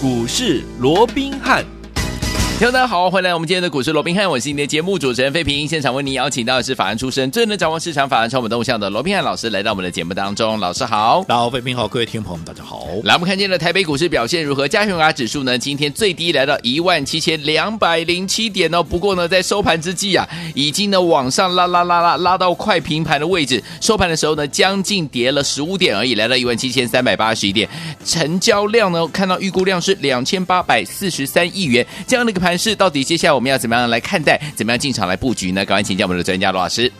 股市罗宾汉。听众大家好，欢迎来到我们今天的股市罗宾汉，我是你的节目主持人费平。现场为您邀请到的是法案出身、最能掌握市场法案超本动向的罗宾汉老师，来到我们的节目当中。老师好，大家好，费平好，各位听众朋友们大家好。来，我们看见了台北股市表现如何？加权指数呢？今天最低来到一万七千两百零七点哦。不过呢，在收盘之际啊，已经呢往上拉拉拉拉拉到快平盘的位置。收盘的时候呢，将近跌了十五点而已，来到一万七千三百八十一点。成交量呢，看到预估量是两千八百四十三亿元。这样的一个盘势，到底接下来？我们要怎么样来看待？怎么样进场来布局呢？赶快请教我们的专家罗老师。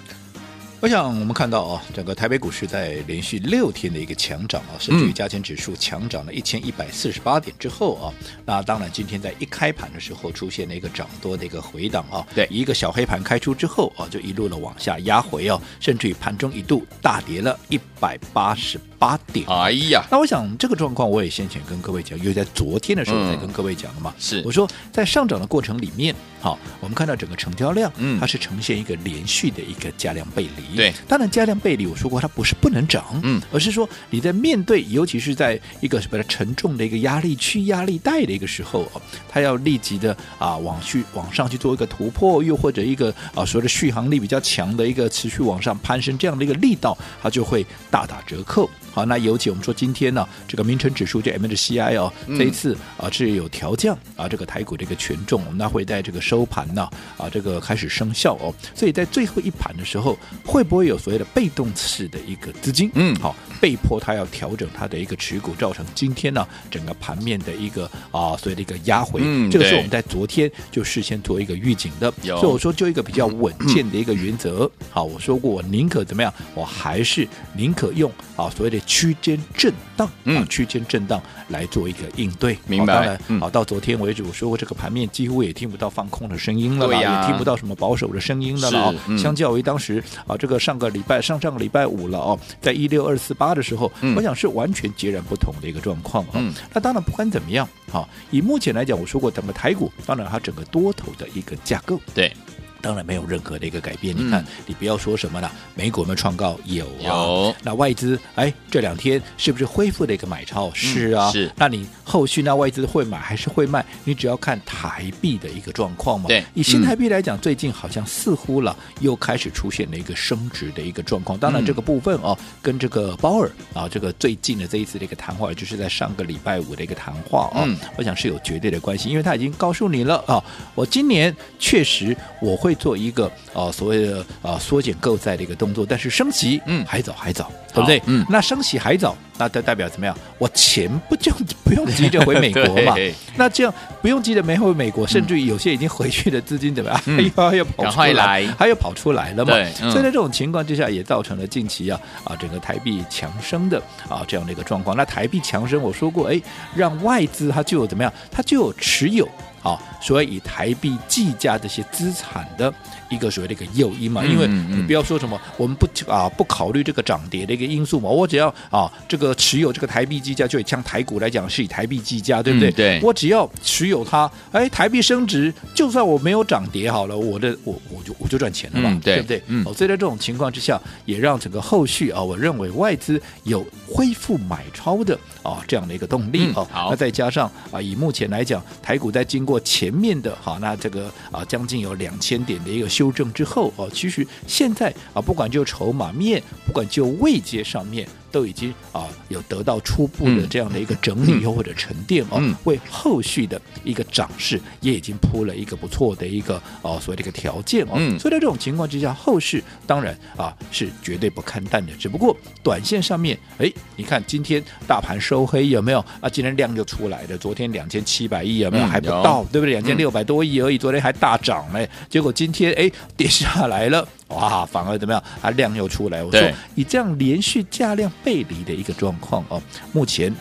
我想我们看到啊，整个台北股市在连续六天的一个强涨啊，甚至于加权指数强涨了一千一百四十八点之后啊，那当然今天在一开盘的时候出现了一个涨多的一个回档啊，对，一个小黑盘开出之后啊，就一路的往下压回啊，甚至于盘中一度大跌了一百八十八点。哎呀，那我想这个状况我也先前跟各位讲，因为在昨天的时候才跟各位讲了嘛，是。我说在上涨的过程里面，好，我们看到整个成交量，嗯，它是呈现一个连续的一个加量背离。对，当然，加量背离，我说过，它不是不能涨，嗯，而是说你在面对，尤其是在一个什么沉重的一个压力区、压力带的一个时候，它要立即的啊往去往上去做一个突破，又或者一个啊所谓的续航力比较强的一个持续往上攀升这样的一个力道，它就会大打折扣。好，那尤其我们说今天呢，这个名城指数就 MSCI 哦，这一次啊是有调降啊这个台股的一个权重，我们那会在这个收盘呢啊这个开始生效哦，所以在最后一盘的时候，会不会有所谓的被动式的一个资金？嗯，好，被迫它要调整它的一个持股，造成今天呢整个盘面的一个啊所谓的一个压回，嗯，这个是我们在昨天就事先做一个预警的，所以我说就一个比较稳健的一个原则，好，我说过我宁可怎么样，我还是宁可用啊所谓的。区间震荡，嗯，区间震荡来做一个应对，明白？当然，好、嗯，到昨天为止，我说过这个盘面几乎也听不到放空的声音了，对呀，也听不到什么保守的声音的了相较于当时啊，这个上个礼拜、上上个礼拜五了哦，在一六二四八的时候，嗯、我想是完全截然不同的一个状况啊。嗯、那当然，不管怎么样，好，以目前来讲，我说过整个台股，当然它整个多头的一个架构，对。当然没有任何的一个改变。嗯、你看，你不要说什么了，美股有没有创高？有啊。有那外资哎，这两天是不是恢复的一个买超？是啊。是。那你后续那外资会买还是会卖？你只要看台币的一个状况嘛。对。以新台币来讲，嗯、最近好像似乎了又开始出现了一个升值的一个状况。当然，这个部分哦，嗯、跟这个鲍尔啊，这个最近的这一次的一个谈话，就是在上个礼拜五的一个谈话啊，嗯、我想是有绝对的关系，因为他已经告诉你了啊，我今年确实我会。会做一个啊所谓的啊缩减购债的一个动作，但是升息嗯还早还早，对不对？嗯，那升息还早，那代代表怎么样？我钱不就不用急着回美国嘛？对那这样不用急着没回美国，甚至于有些已经回去的资金怎么样？嗯、还要跑出来，来还要跑出来了嘛？所以在这种情况之下，也造成了近期啊啊整个台币强升的啊这样的一个状况。那台币强升，我说过，哎，让外资它就有怎么样？它就有持有。好，所以以台币计价这些资产的一个所谓的一个诱因嘛，因为你不要说什么，我们不啊不考虑这个涨跌的一个因素嘛，我只要啊这个持有这个台币计价，就像台股来讲是以台币计价，对不对？对，我只要持有它，哎，台币升值，就算我没有涨跌好了，我的我我就我就赚钱了嘛，对。不对？嗯，所以在这种情况之下，也让整个后续啊，我认为外资有恢复买超的啊这样的一个动力啊，好，那再加上啊以目前来讲，台股在经过前面的好，那这个啊将近有两千点的一个修正之后哦，其实现在啊不管就筹码面，不管就位阶上面。都已经啊有得到初步的这样的一个整理或者沉淀哦，嗯、为后续的一个涨势也已经铺了一个不错的一个哦所谓的一个条件哦，嗯、所以在这种情况之下，后市当然啊是绝对不看淡的，只不过短线上面，哎，你看今天大盘收黑有没有啊？今天量就出来了，昨天两千七百亿有没有？嗯、还不到，对不对？两千六百多亿而已，昨天还大涨嘞，结果今天哎跌下来了。哇，反而怎么样？它量又出来。我说，以这样连续价量背离的一个状况哦，目前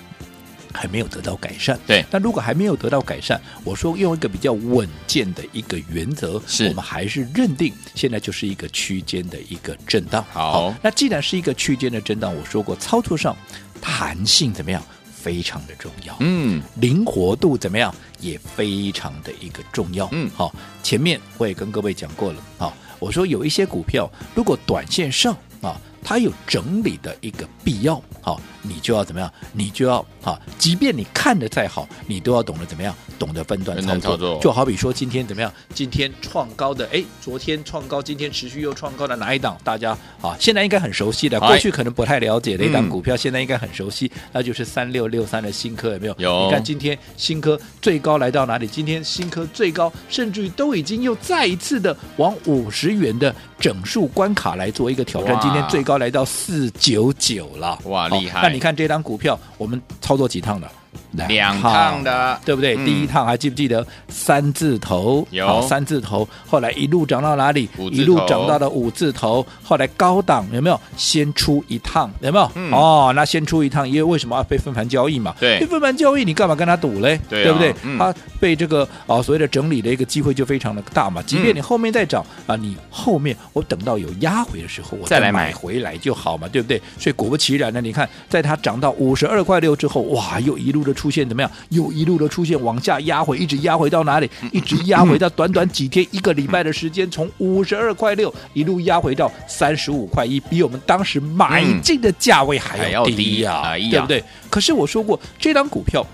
还没有得到改善。对，那如果还没有得到改善，我说用一个比较稳健的一个原则，是我们还是认定现在就是一个区间的一个震荡。好，好，那既然是一个区间的震荡，我说过操作上弹性怎么样？非常的重要。嗯，灵活度怎么样？也非常的一个重要。嗯，好，前面我也跟各位讲过了。好。我说有一些股票，如果短线上啊，它有整理的一个必要，好，你就要怎么样？你就要啊，即便你看的再好，你都要懂得怎么样，懂得分段操作。操作就好比说今天怎么样？今天创高的，哎，昨天创高，今天持续又创高的哪一档？大家啊，现在应该很熟悉的，过去可能不太了解的一档股票，现在应该很熟悉，嗯、那就是三六六三的新科有没有？有。你看今天新科最高来到哪里？今天新科最高，甚至于都已经又再一次的往五十元的整数关卡来做一个挑战。今天最高来到四九九了，哇，厉害！那你你看这张股票，我们操作几趟的？两趟的，对不对？嗯、第一趟还记不记得三字头？有三字头，后来一路涨到哪里？一路涨到了五字头。后来高档有没有先出一趟？有没有？嗯、哦，那先出一趟，因为为什么要被分盘交易嘛？对，被分盘交易，你干嘛跟他赌嘞？对、啊，对不对？嗯、他被这个哦所谓的整理的一个机会就非常的大嘛。即便你后面再涨、嗯、啊，你后面我等到有压回的时候，我再来买回来就好嘛，对不对？所以果不其然呢，你看在它涨到五十二块六之后，哇，又一路的出现怎么样？又一路的出现往下压回，一直压回到哪里？一直压回到短短几天、一个礼拜的时间，从五十二块六一路压回到三十五块一，比我们当时买进的价位还要低呀、啊，对不对？可是我说过，这张股票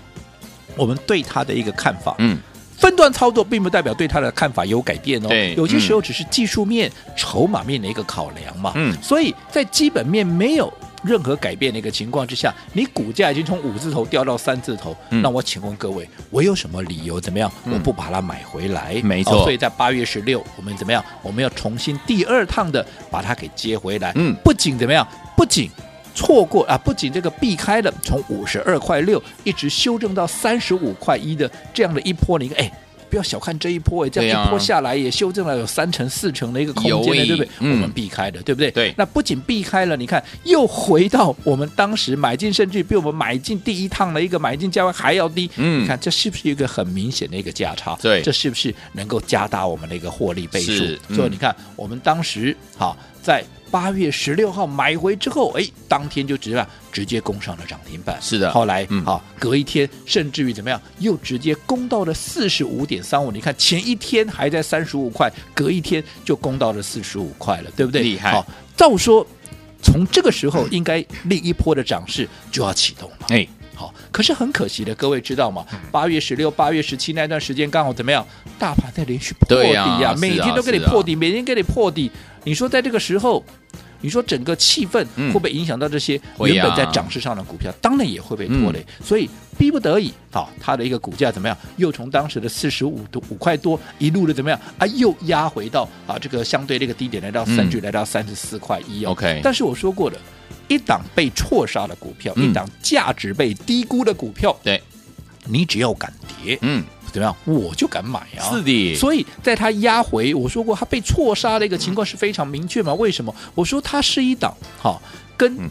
我们对它的一个看法，嗯，分段操作并不代表对他的看法有改变哦。对，有些时候只是技术面、筹码面的一个考量嘛。嗯，所以在基本面没有。任何改变的一个情况之下，你股价已经从五字头掉到三字头，嗯、那我请问各位，我有什么理由怎么样？我不把它买回来？没错、哦，所以在八月十六，我们怎么样？我们要重新第二趟的把它给接回来。嗯，不仅怎么样？不仅错过啊，不仅这个避开了从五十二块六一直修正到三十五块一的这样的一波，你看，哎。不要小看这一波，哎，这样一波下来也修正了有三成四成的一个空间了，对不对？嗯、我们避开的，对不对？对。那不仅避开了，你看又回到我们当时买进，甚至比我们买进第一趟的一个买进价位还要低。嗯，你看这是不是一个很明显的一个价差？对，这是不是能够加大我们的一个获利倍数？所以你看，我们当时好在。八月十六号买回之后，哎，当天就直接直接攻上了涨停板。是的，后来啊、嗯哦，隔一天甚至于怎么样，又直接攻到了四十五点三五。你看前一天还在三十五块，隔一天就攻到了四十五块了，对不对？厉害。好、哦，照说从这个时候应该另一波的涨势就要启动了。哎。好，可是很可惜的，各位知道吗？八月十六、八月十七那段时间刚好怎么样？大盘在连续破底呀、啊，啊、每天都给你破底，每天给你破底。你说在这个时候，你说整个气氛会不会影响到这些原本在涨势上的股票？当然也会被拖累。嗯、所以逼不得已，啊，它的一个股价怎么样？又从当时的四十五多五块多一路的怎么样？啊，又压回到啊这个相对这个低点，来到三，就来到三十四块一哦。OK，但是我说过的。一档被错杀的股票，嗯、一档价值被低估的股票，对，你只要敢跌，嗯，怎么样，我就敢买啊！是的，所以在它压回，我说过它被错杀的一个情况是非常明确嘛？为什么？我说它是一档哈，跟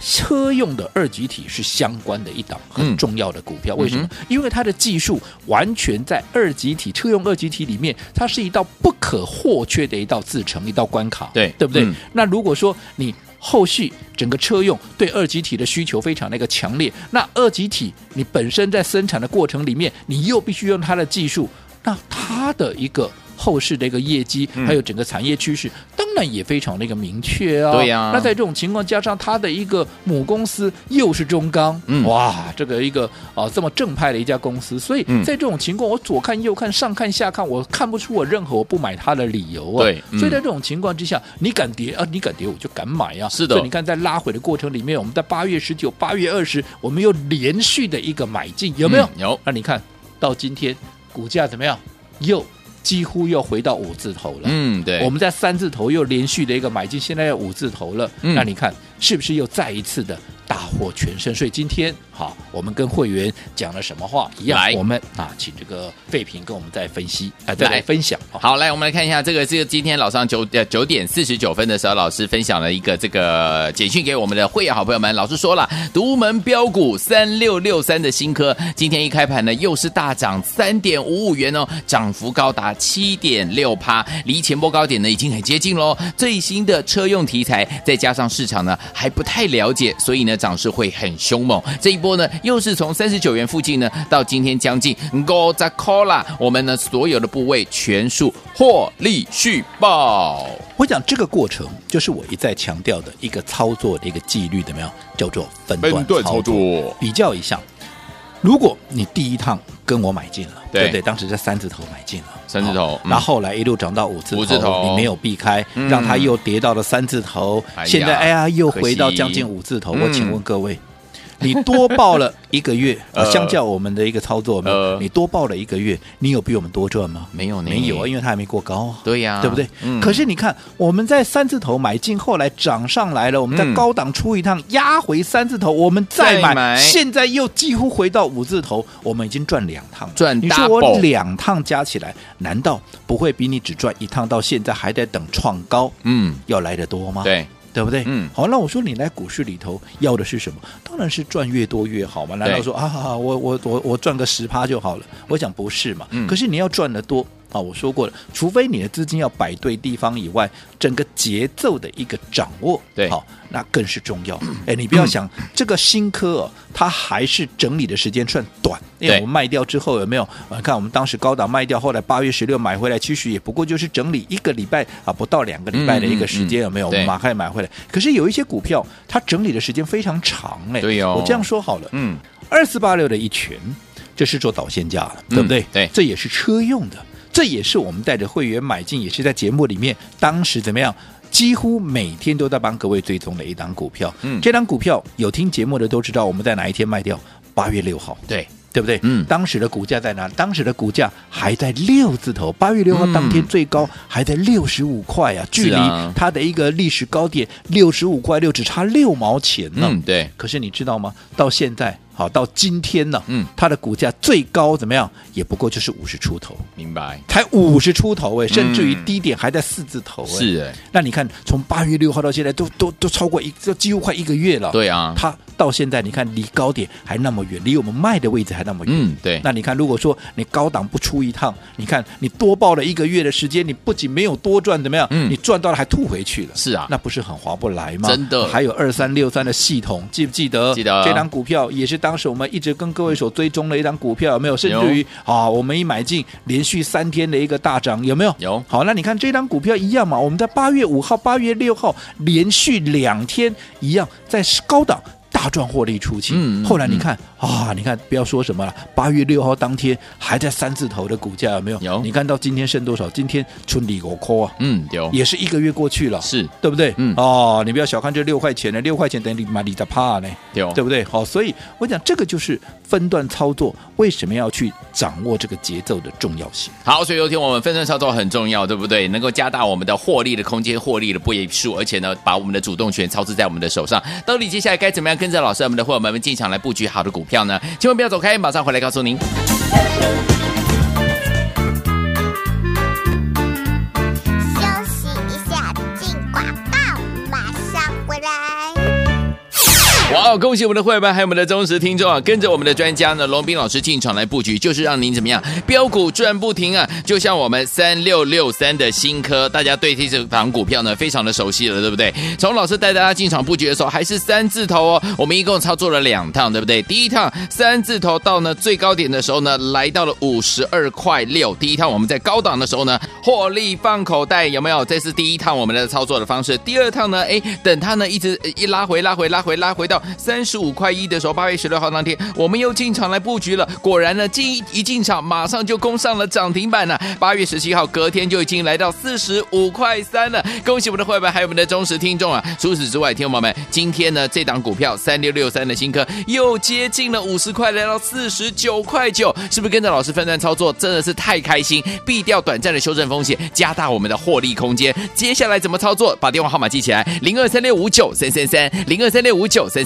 车用的二极体是相关的一档很重要的股票。嗯、为什么？因为它的技术完全在二极体车用二极体里面，它是一道不可或缺的一道制成，一道关卡，对，对不对？嗯、那如果说你后续整个车用对二极体的需求非常的一个强烈，那二极体你本身在生产的过程里面，你又必须用它的技术，那它的一个。后市的一个业绩，还有整个产业趋势，嗯、当然也非常的一个明确啊。对呀、啊，那在这种情况加上它的一个母公司又是中钢，嗯、哇，这个一个啊这么正派的一家公司，所以在这种情况，我左看右看上看下看，我看不出我任何我不买它的理由啊。对，嗯、所以在这种情况之下，你敢跌啊？你敢跌，我就敢买啊。是的，所以你看在拉回的过程里面，我们在八月十九、八月二十，我们又连续的一个买进，有没有？嗯、有。那你看到今天股价怎么样？又。几乎又回到五字头了，嗯，对，我们在三字头又连续的一个买进，现在要五字头了，嗯、那你看是不是又再一次的大获全胜？所以今天好，我们跟会员讲了什么话一样，来我们啊，请这个费平跟我们再分析，啊，再来分享。好，来我们来看一下这个，这个今天早上九呃九点四十九分的时候，老师分享了一个这个简讯给我们的会员好朋友们。老师说了，独门标股三六六三的新科，今天一开盘呢，又是大涨三点五五元哦，涨幅高达七点六趴，离前波高点呢已经很接近喽。最新的车用题材，再加上市场呢还不太了解，所以呢涨势会很凶猛。这一波呢，又是从三十九元附近呢，到今天将近 go za cola，。我们呢，所有的部位全数获利续报。我讲这个过程，就是我一再强调的一个操作的一个纪律，怎么样？叫做分段操作。分段操作比较一下，如果你第一趟跟我买进了，对，对不对？当时在三字头买进了，三字头，那、嗯、后，后来一路涨到五字头，五字头你没有避开，嗯、让它又跌到了三字头，哎、现在哎呀，又回到将近五字头。我请问各位。你多报了一个月，相较我们的一个操作？你多报了一个月，你有比我们多赚吗？没有，没有啊，因为它还没过高啊。对呀，对不对？可是你看，我们在三字头买进，后来涨上来了，我们在高档出一趟，压回三字头，我们再买，现在又几乎回到五字头，我们已经赚两趟，赚。你说我两趟加起来，难道不会比你只赚一趟到现在还在等创高，嗯，要来的多吗？对。对不对？嗯，好，那我说你来股市里头要的是什么？当然是赚越多越好嘛。难道说啊，我我我我赚个十趴就好了？我想不是嘛。嗯，可是你要赚的多。啊，我说过了，除非你的资金要摆对地方以外，整个节奏的一个掌握，对，好，那更是重要。哎，你不要想、嗯、这个新科哦，它还是整理的时间算短，因为我们卖掉之后有没有？啊，看我们当时高档卖掉，后来八月十六买回来，其实也不过就是整理一个礼拜啊，不到两个礼拜的一个时间，有没有？嗯嗯、我们马上买回来。可是有一些股票，它整理的时间非常长，哎，对哦。我这样说好了，嗯，二四八六的一拳，这是做导线架的，对不对？对，这也是车用的。这也是我们带着会员买进，也是在节目里面当时怎么样，几乎每天都在帮各位追踪的一档股票。嗯，这档股票有听节目的都知道，我们在哪一天卖掉？八月六号，对对不对？嗯，当时的股价在哪？当时的股价还在六字头。八月六号当天最高还在六十五块啊，嗯、距离它的一个历史高点六十五块六只差六毛钱呢。嗯，对。可是你知道吗？到现在。好，到今天呢，嗯，它的股价最高怎么样？也不过就是五十出头，明白？才五十出头哎，甚至于低点还在四字头哎，是哎。那你看，从八月六号到现在，都都都超过一，这几乎快一个月了。对啊，它到现在你看离高点还那么远，离我们卖的位置还那么远。嗯，对。那你看，如果说你高档不出一趟，你看你多报了一个月的时间，你不仅没有多赚，怎么样？嗯，你赚到了还吐回去了。是啊，那不是很划不来吗？真的。还有二三六三的系统，记不记得？记得。这张股票也是当。当时我们一直跟各位所追踪的一张股票有没有？甚至于啊，我们一买进，连续三天的一个大涨有没有？有。好，那你看这张股票一样嘛？我们在八月五号、八月六号连续两天一样在高档。大赚获利出清，后来你看啊，你看不要说什么了，八月六号当天还在三字头的股价有没有？有。你看到今天剩多少？今天春里我扣啊，嗯，有，也是一个月过去了，是对不对？嗯，哦，你不要小看这六块钱呢，六块钱等于买你的怕呢，有，对不对？好，所以我讲这个就是分段操作，为什么要去掌握这个节奏的重要性？好，所以有天我们分段操作很重要，对不对？能够加大我们的获利的空间，获利的倍数，而且呢，把我们的主动权操持在我们的手上。到底接下来该怎么样？跟着老师，我们的伙伴们进场来布局好的股票呢？千万不要走开，马上回来告诉您。哇哦！恭喜我们的会员还有我们的忠实听众啊，跟着我们的专家呢，龙斌老师进场来布局，就是让您怎么样标股赚不停啊！就像我们三六六三的新科，大家对这档股票呢非常的熟悉了，对不对？从老师带大家进场布局的时候，还是三字头哦。我们一共操作了两趟，对不对？第一趟三字头到呢最高点的时候呢，来到了五十二块六。第一趟我们在高档的时候呢，获利放口袋，有没有？这是第一趟我们的操作的方式。第二趟呢，哎，等它呢一直一拉回，拉回，拉回，拉回到。三十五块一的时候，八月十六号当天，我们又进场来布局了。果然呢，进一进场，马上就攻上了涨停板了。八月十七号，隔天就已经来到四十五块三了。恭喜我们的会员，还有我们的忠实听众啊！除此之外，听众朋友们，今天呢，这档股票三六六三的新科又接近了五十块，来到四十九块九，是不是跟着老师分段操作，真的是太开心？避掉短暂的修正风险，加大我们的获利空间。接下来怎么操作？把电话号码记起来：零二三六五九三三三，零二三六五九三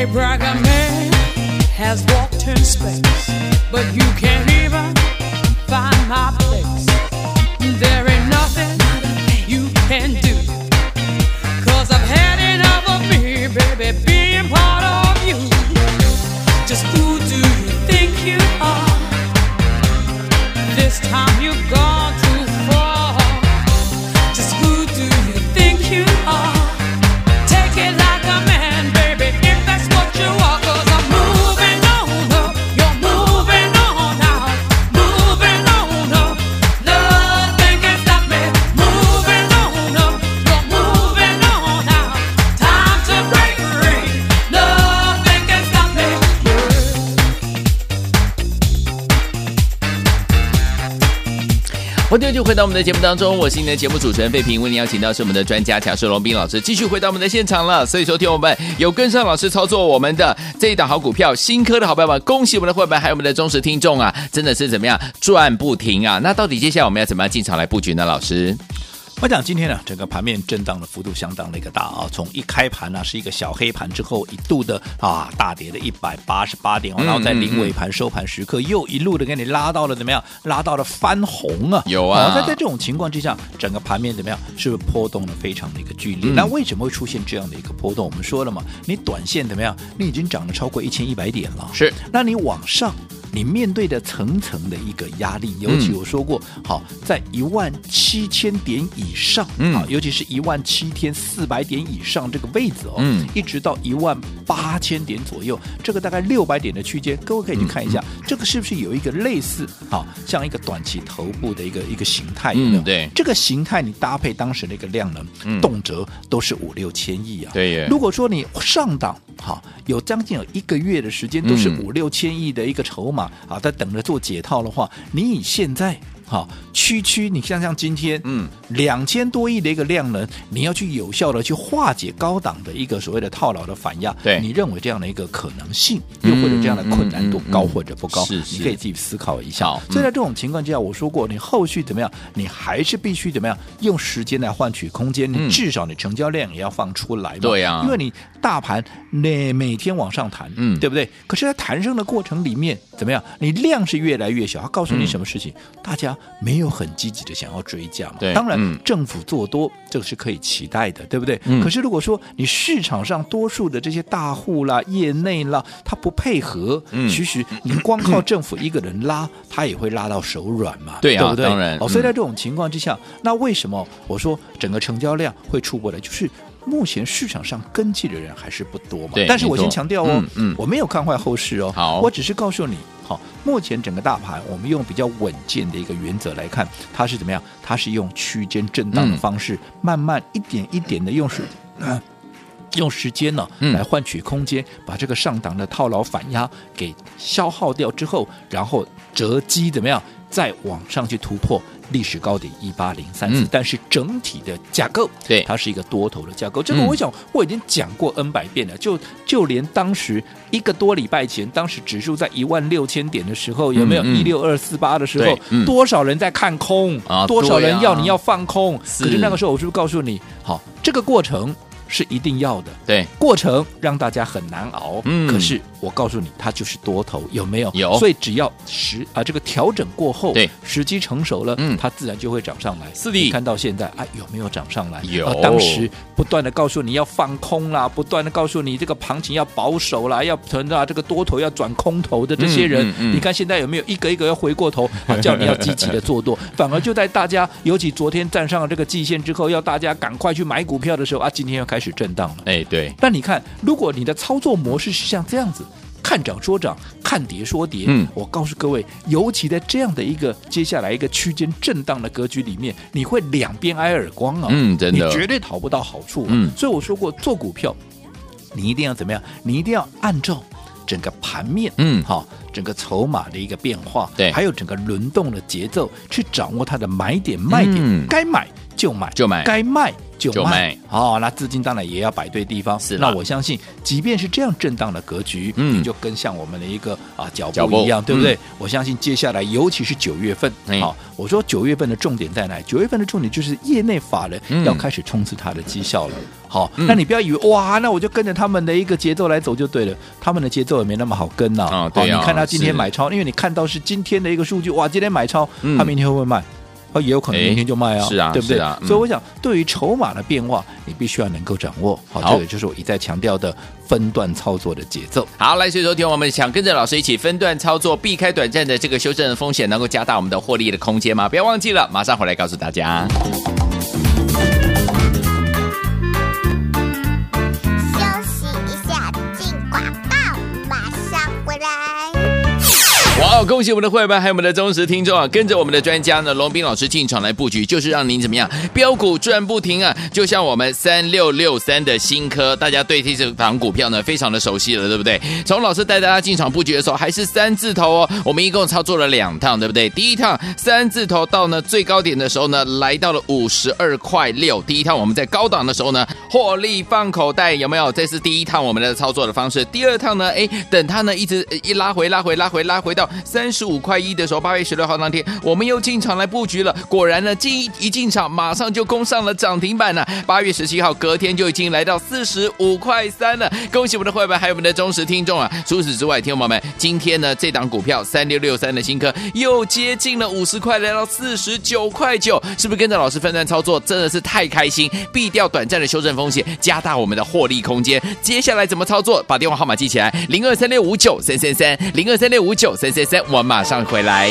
They brag a man has walked in space, but you can't even find my place. There ain't nothing you can do. Cause I've had enough of me, baby, being part of you. Just who do you think you are? This time you've gone 欢迎就回到我们的节目当中，我是你的节目主持人费平，为您邀请到是我们的专家强势龙斌老师，继续回到我们的现场了。所以，说听我们有跟上老师操作我们的这一档好股票，新科的好朋友们，恭喜我们的会员，还有我们的忠实听众啊，真的是怎么样赚不停啊！那到底接下来我们要怎么样进场来布局呢？老师？我讲今天呢，整个盘面震荡的幅度相当的一个大啊，从一开盘呢是一个小黑盘之后，一度的啊大跌了一百八十八点，然后在临尾盘收盘时刻又一路的给你拉到了怎么样？拉到了翻红啊！有啊，在在这种情况之下，整个盘面怎么样？是不是波动的非常的一个剧烈？那为什么会出现这样的一个波动？我们说了嘛，你短线怎么样？你已经涨了超过一千一百点了，是，那你往上。你面对的层层的一个压力，尤其我说过，嗯、好，在一万七千点以上，嗯，好，尤其是一万七千四百点以上这个位置哦，嗯，一直到一万八千点左右，这个大概六百点的区间，各位可以去看一下，嗯、这个是不是有一个类似，啊像一个短期头部的一个一个形态，有没有？嗯、对，这个形态你搭配当时的一个量能，嗯、动辄都是五六千亿啊，对耶。如果说你上档，哈，有将近有一个月的时间都是五六千亿的一个筹码。啊，在等着做解套的话，你以现在哈区区，你像像今天，嗯，两千多亿的一个量能，你要去有效的去化解高档的一个所谓的套牢的反压，对，你认为这样的一个可能性，又或者这样的困难度高或者不高？是是，你可以自己思考一下。所以在这种情况之下，我说过，你后续怎么样，你还是必须怎么样，用时间来换取空间，你至少你成交量也要放出来嘛。对呀，因为你大盘那每天往上弹，嗯，对不对？可是，在弹升的过程里面，怎么样？你量是越来越小，它告诉你什么事情？大家。没有很积极的想要追加嘛？对，当然、嗯、政府做多这个是可以期待的，对不对？嗯、可是如果说你市场上多数的这些大户啦、业内啦，他不配合，嗯，其实你光靠政府一个人拉，他也会拉到手软嘛？对啊，对不对？当然。哦，所以在这种情况之下，嗯、那为什么我说整个成交量会出不来？就是目前市场上跟进的人还是不多嘛？对。但是我先强调哦，嗯，嗯我没有看坏后市哦，好，我只是告诉你。好，目前整个大盘，我们用比较稳健的一个原则来看，它是怎么样？它是用区间震荡的方式，嗯、慢慢一点一点的用时，呃、用时间呢、嗯、来换取空间，把这个上档的套牢反压给消耗掉之后，然后择机怎么样？再往上去突破历史高点一八零三四，但是整体的架构，对它是一个多头的架构。这个我想我已经讲过 N 百遍了，就就连当时一个多礼拜前，当时指数在一万六千点的时候，有没有一六二四八的时候，多少人在看空啊？多少人要你要放空？可是那个时候，我是不是告诉你，好，这个过程是一定要的，对，过程让大家很难熬，嗯，可是。我告诉你，它就是多头，有没有？有。所以只要时啊，这个调整过后，对，时机成熟了，嗯，它自然就会涨上来。是的。看到现在啊，有没有涨上来？有。啊，当时不断的告诉你要放空啦，不断的告诉你这个行情要保守啦，要存啊，这个多头要转空头的这些人，嗯嗯嗯、你看现在有没有一个一个要回过头啊，叫你要积极的做多，反而就在大家尤其昨天站上了这个季线之后，要大家赶快去买股票的时候啊，今天要开始震荡了。哎，对。但你看，如果你的操作模式是像这样子。看涨说涨，看跌说跌。嗯，我告诉各位，尤其在这样的一个接下来一个区间震荡的格局里面，你会两边挨耳光啊！嗯，真的，你绝对讨不到好处。嗯，所以我说过，做股票你一定要怎么样？你一定要按照整个盘面，嗯，好，整个筹码的一个变化，对，还有整个轮动的节奏，去掌握它的买点卖点，嗯，该买就买，就买，该卖。就卖，卖哦，那资金当然也要摆对地方。是，那我相信，即便是这样震荡的格局，嗯，你就跟像我们的一个啊脚步一样，对不对？嗯、我相信接下来，尤其是九月份，好、嗯哦，我说九月份的重点在哪？九月份的重点就是业内法人要开始冲刺它的绩效了。好、那你不要以为哇，那我就跟着他们的一个节奏来走就对了，他们的节奏也没那么好跟呐、啊。啊，对、哦、你看他今天买超，因为你看到是今天的一个数据，哇，今天买超，嗯、他明天会不会卖？也有可能明天就卖啊，是啊，对不对？啊嗯、所以我想，对于筹码的变化，你必须要能够掌握。好，好这个就是我一再强调的分段操作的节奏。好，来，所以说听我们想跟着老师一起分段操作，避开短暂的这个修正的风险，能够加大我们的获利的空间吗？不要忘记了，马上回来告诉大家。好！恭喜我们的会员还有我们的忠实听众啊，跟着我们的专家呢，龙斌老师进场来布局，就是让您怎么样飙股赚不停啊！就像我们三六六三的新科，大家对这这档股票呢非常的熟悉了，对不对？从老师带大家进场布局的时候，还是三字头哦。我们一共操作了两趟，对不对？第一趟三字头到呢最高点的时候呢，来到了五十二块六。第一趟我们在高档的时候呢，获利放口袋，有没有？这是第一趟我们的操作的方式。第二趟呢，哎，等它呢一直一拉回，拉回，拉回，拉回到。三十五块一的时候，八月十六号当天，我们又进场来布局了。果然呢，进一进场，马上就攻上了涨停板了。八月十七号，隔天就已经来到四十五块三了。恭喜我们的会员，还有我们的忠实听众啊！除此之外，听众们，今天呢，这档股票三六六三的新科又接近了五十块，来到四十九块九，是不是跟着老师分段操作，真的是太开心？避掉短暂的修正风险，加大我们的获利空间。接下来怎么操作？把电话号码记起来：零二三六五九三三三，零二三六五九三三三。我马上回来。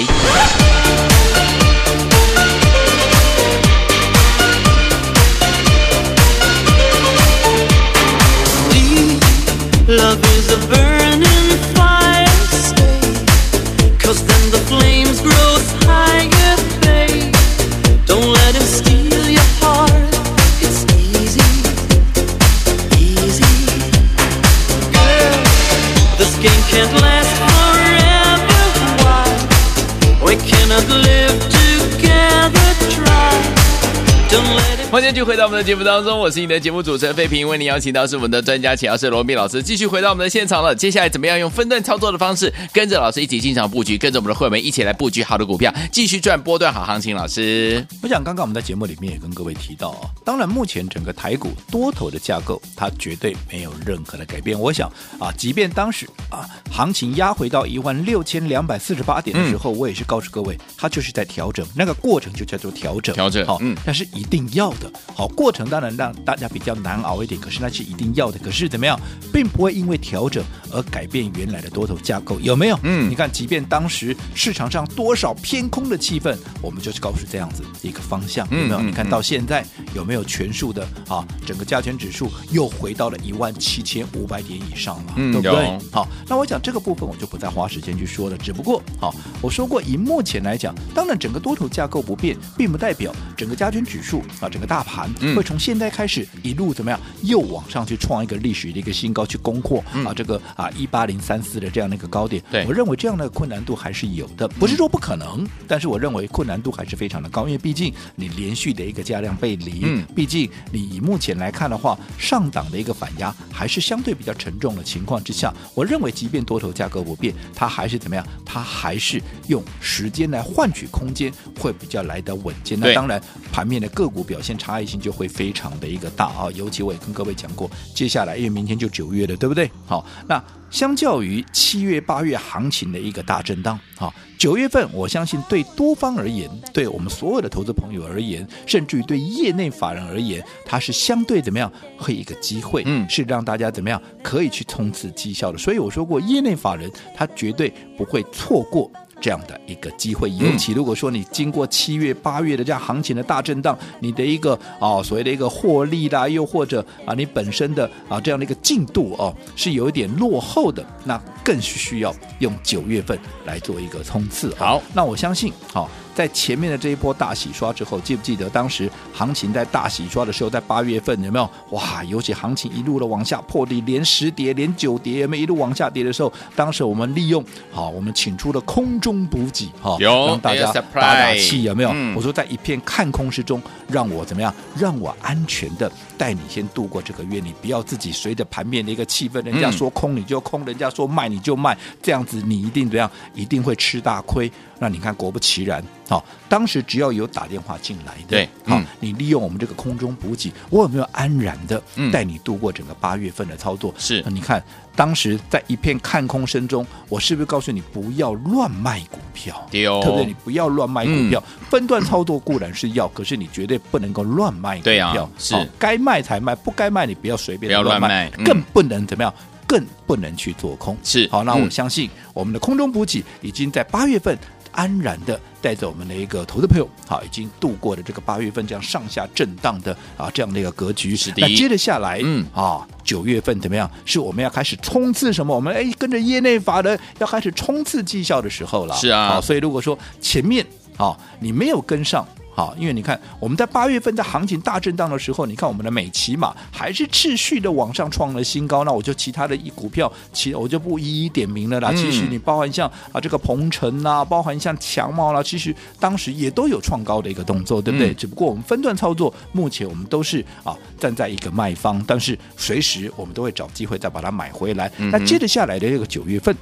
欢迎继续回到我们的节目当中，我是你的节目主持人费平，为你邀请到是我们的专家，请到是罗斌老师，继续回到我们的现场了。接下来怎么样用分段操作的方式，跟着老师一起进场布局，跟着我们的会员一起来布局好的股票，继续赚波段好行情。老师，我想刚刚我们在节目里面也跟各位提到啊，当然目前整个台股多头的架构，它绝对没有任何的改变。我想啊，即便当时啊行情压回到一万六千两百四十八点的时候，嗯、我也是告诉各位，它就是在调整，那个过程就叫做调整，调整好，嗯，但是一定要的。好，过程当然让大家比较难熬一点，可是那是一定要的。可是怎么样，并不会因为调整而改变原来的多头架构，有没有？嗯，你看，即便当时市场上多少偏空的气氛，我们就是告诉这样子一个方向，有没有？嗯、你看到现在有没有全数的啊？整个加权指数又回到了一万七千五百点以上了，嗯、对不对？好，那我讲这个部分我就不再花时间去说了。只不过，好，我说过，以目前来讲，当然整个多头架构不变，并不代表整个加权指数啊，整个大盘会从现在开始一路怎么样，又往上去创一个历史的一个新高，去攻破啊这个啊一八零三四的这样的一个高点。对，我认为这样的困难度还是有的，不是说不可能，但是我认为困难度还是非常的高，因为毕竟你连续的一个价量背离，嗯，毕竟你以目前来看的话，上档的一个反压还是相对比较沉重的情况之下，我认为即便多头价格不变，它还是怎么样，它还是用时间来换取空间，会比较来得稳健。那当然，盘面的个股表现差异性就会非常的一个大啊，尤其我也跟各位讲过，接下来因为明天就九月了，对不对？好，那相较于七月、八月行情的一个大震荡，好，九月份我相信对多方而言，对我们所有的投资朋友而言，甚至于对业内法人而言，它是相对怎么样？会一个机会，嗯，是让大家怎么样可以去冲刺绩效的。所以我说过，业内法人他绝对不会错过。这样的一个机会。尤其如果说你经过七月、八月的这样行情的大震荡，你的一个啊所谓的一个获利啦，又或者啊你本身的啊这样的一个进度哦是有一点落后的，那更是需要用九月份来做一个冲刺。好，那我相信好。在前面的这一波大洗刷之后，记不记得当时行情在大洗刷的时候，在八月份有没有哇？尤其行情一路的往下破底，连十跌连九跌，有没有一路往下跌的时候，当时我们利用好，我们请出了空中补给哈，让大家打打气，有没有？嗯、我说在一片看空之中，让我怎么样？让我安全的带你先度过这个月，你不要自己随着盘面的一个气氛，人家说空你就空，人家说卖你就卖，这样子你一定怎样？一定会吃大亏。那你看，果不其然。好，当时只要有打电话进来的，对，好，你利用我们这个空中补给，我有没有安然的带你度过整个八月份的操作？是，你看当时在一片看空声中，我是不是告诉你不要乱卖股票？对哦，对不对？你不要乱卖股票，分段操作固然是要，可是你绝对不能够乱卖股票。是，该卖才卖，不该卖你不要随便乱卖，更不能怎么样，更不能去做空。是，好，那我相信我们的空中补给已经在八月份。安然的带着我们的一个投资朋友，好，已经度过了这个八月份这样上下震荡的啊这样的一个格局。是的。那接着下来，嗯啊，九月份怎么样？是我们要开始冲刺什么？我们哎跟着业内法人要开始冲刺绩效的时候了。是啊。好，所以如果说前面啊你没有跟上。好，因为你看我们在八月份在行情大震荡的时候，你看我们的美骑马还是持续的往上创了新高。那我就其他的一股票，其我就不一一点名了啦。嗯、其实你包含像啊这个鹏程啦，包含像强茂啦，其实当时也都有创高的一个动作，对不对？嗯、只不过我们分段操作，目前我们都是啊站在一个卖方，但是随时我们都会找机会再把它买回来。嗯、那接着下来的这个九月份。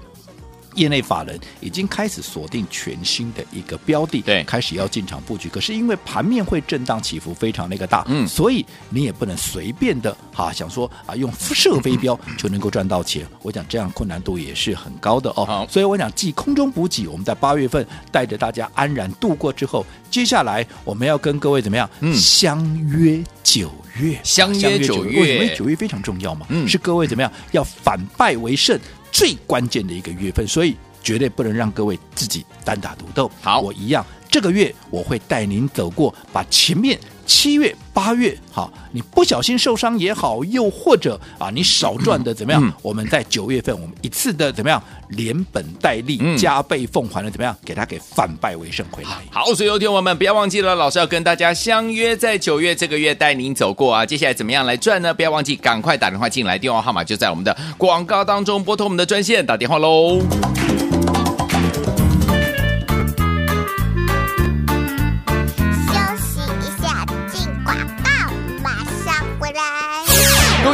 业内法人已经开始锁定全新的一个标的，对，开始要进场布局。可是因为盘面会震荡起伏非常那个大，嗯，所以你也不能随便的哈想说啊用射飞镖 就能够赚到钱。我讲这样困难度也是很高的哦。好所以我想继空中补给，我们在八月份带着大家安然度过之后，接下来我们要跟各位怎么样？嗯，相约九月，相约九月，为什么九月非常重要嘛？嗯，是各位怎么样要反败为胜。最关键的一个月份，所以绝对不能让各位自己单打独斗。好，我一样，这个月我会带您走过，把前面七月、八月，好，你不小心受伤也好，又或者啊，你少赚的怎么样？嗯、我们在九月份，我们一次的怎么样，连本带利、嗯、加倍奉还的怎么样，给他给反败为胜回来。好，所以有听我们不要忘记了，老师要跟大家相约在九月这个月带您走过啊。接下来怎么样来赚呢？不要忘记赶快打电话进来，电话号码就在我们的广告当中，拨通我们的专线打电话喽。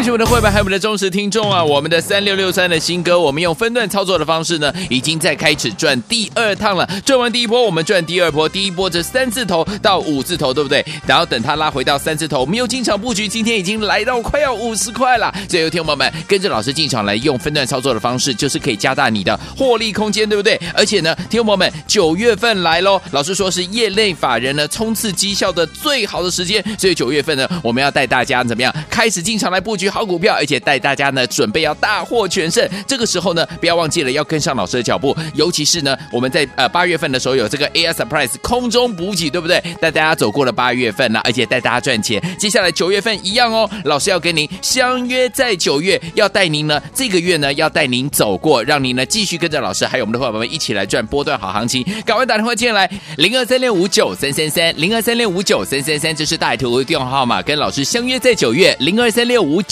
恭喜我们的会员还有我们的忠实听众啊！我们的三六六三的新歌，我们用分段操作的方式呢，已经在开始赚第二趟了。赚完第一波，我们赚第二波。第一波这三字头到五字头，对不对？然后等它拉回到三字头，我们又进场布局。今天已经来到快要五十块了。所以，有听友们跟着老师进场来用分段操作的方式，就是可以加大你的获利空间，对不对？而且呢，听友们，九月份来喽，老师说是业内法人呢冲刺绩效的最好的时间。所以九月份呢，我们要带大家怎么样开始进场来布局。好股票，而且带大家呢准备要大获全胜。这个时候呢，不要忘记了要跟上老师的脚步。尤其是呢，我们在呃八月份的时候有这个 AI Surprise 空中补给，对不对？带大家走过了八月份了，而且带大家赚钱。接下来九月份一样哦，老师要跟您相约在九月，要带您呢这个月呢要带您走过，让您呢继续跟着老师还有我们的伙伴们一起来赚波段好行情。赶快打电话进来，零二三六五九三三三，零二三六五九三三三，这是大图的电话号码，跟老师相约在九月，零二三六五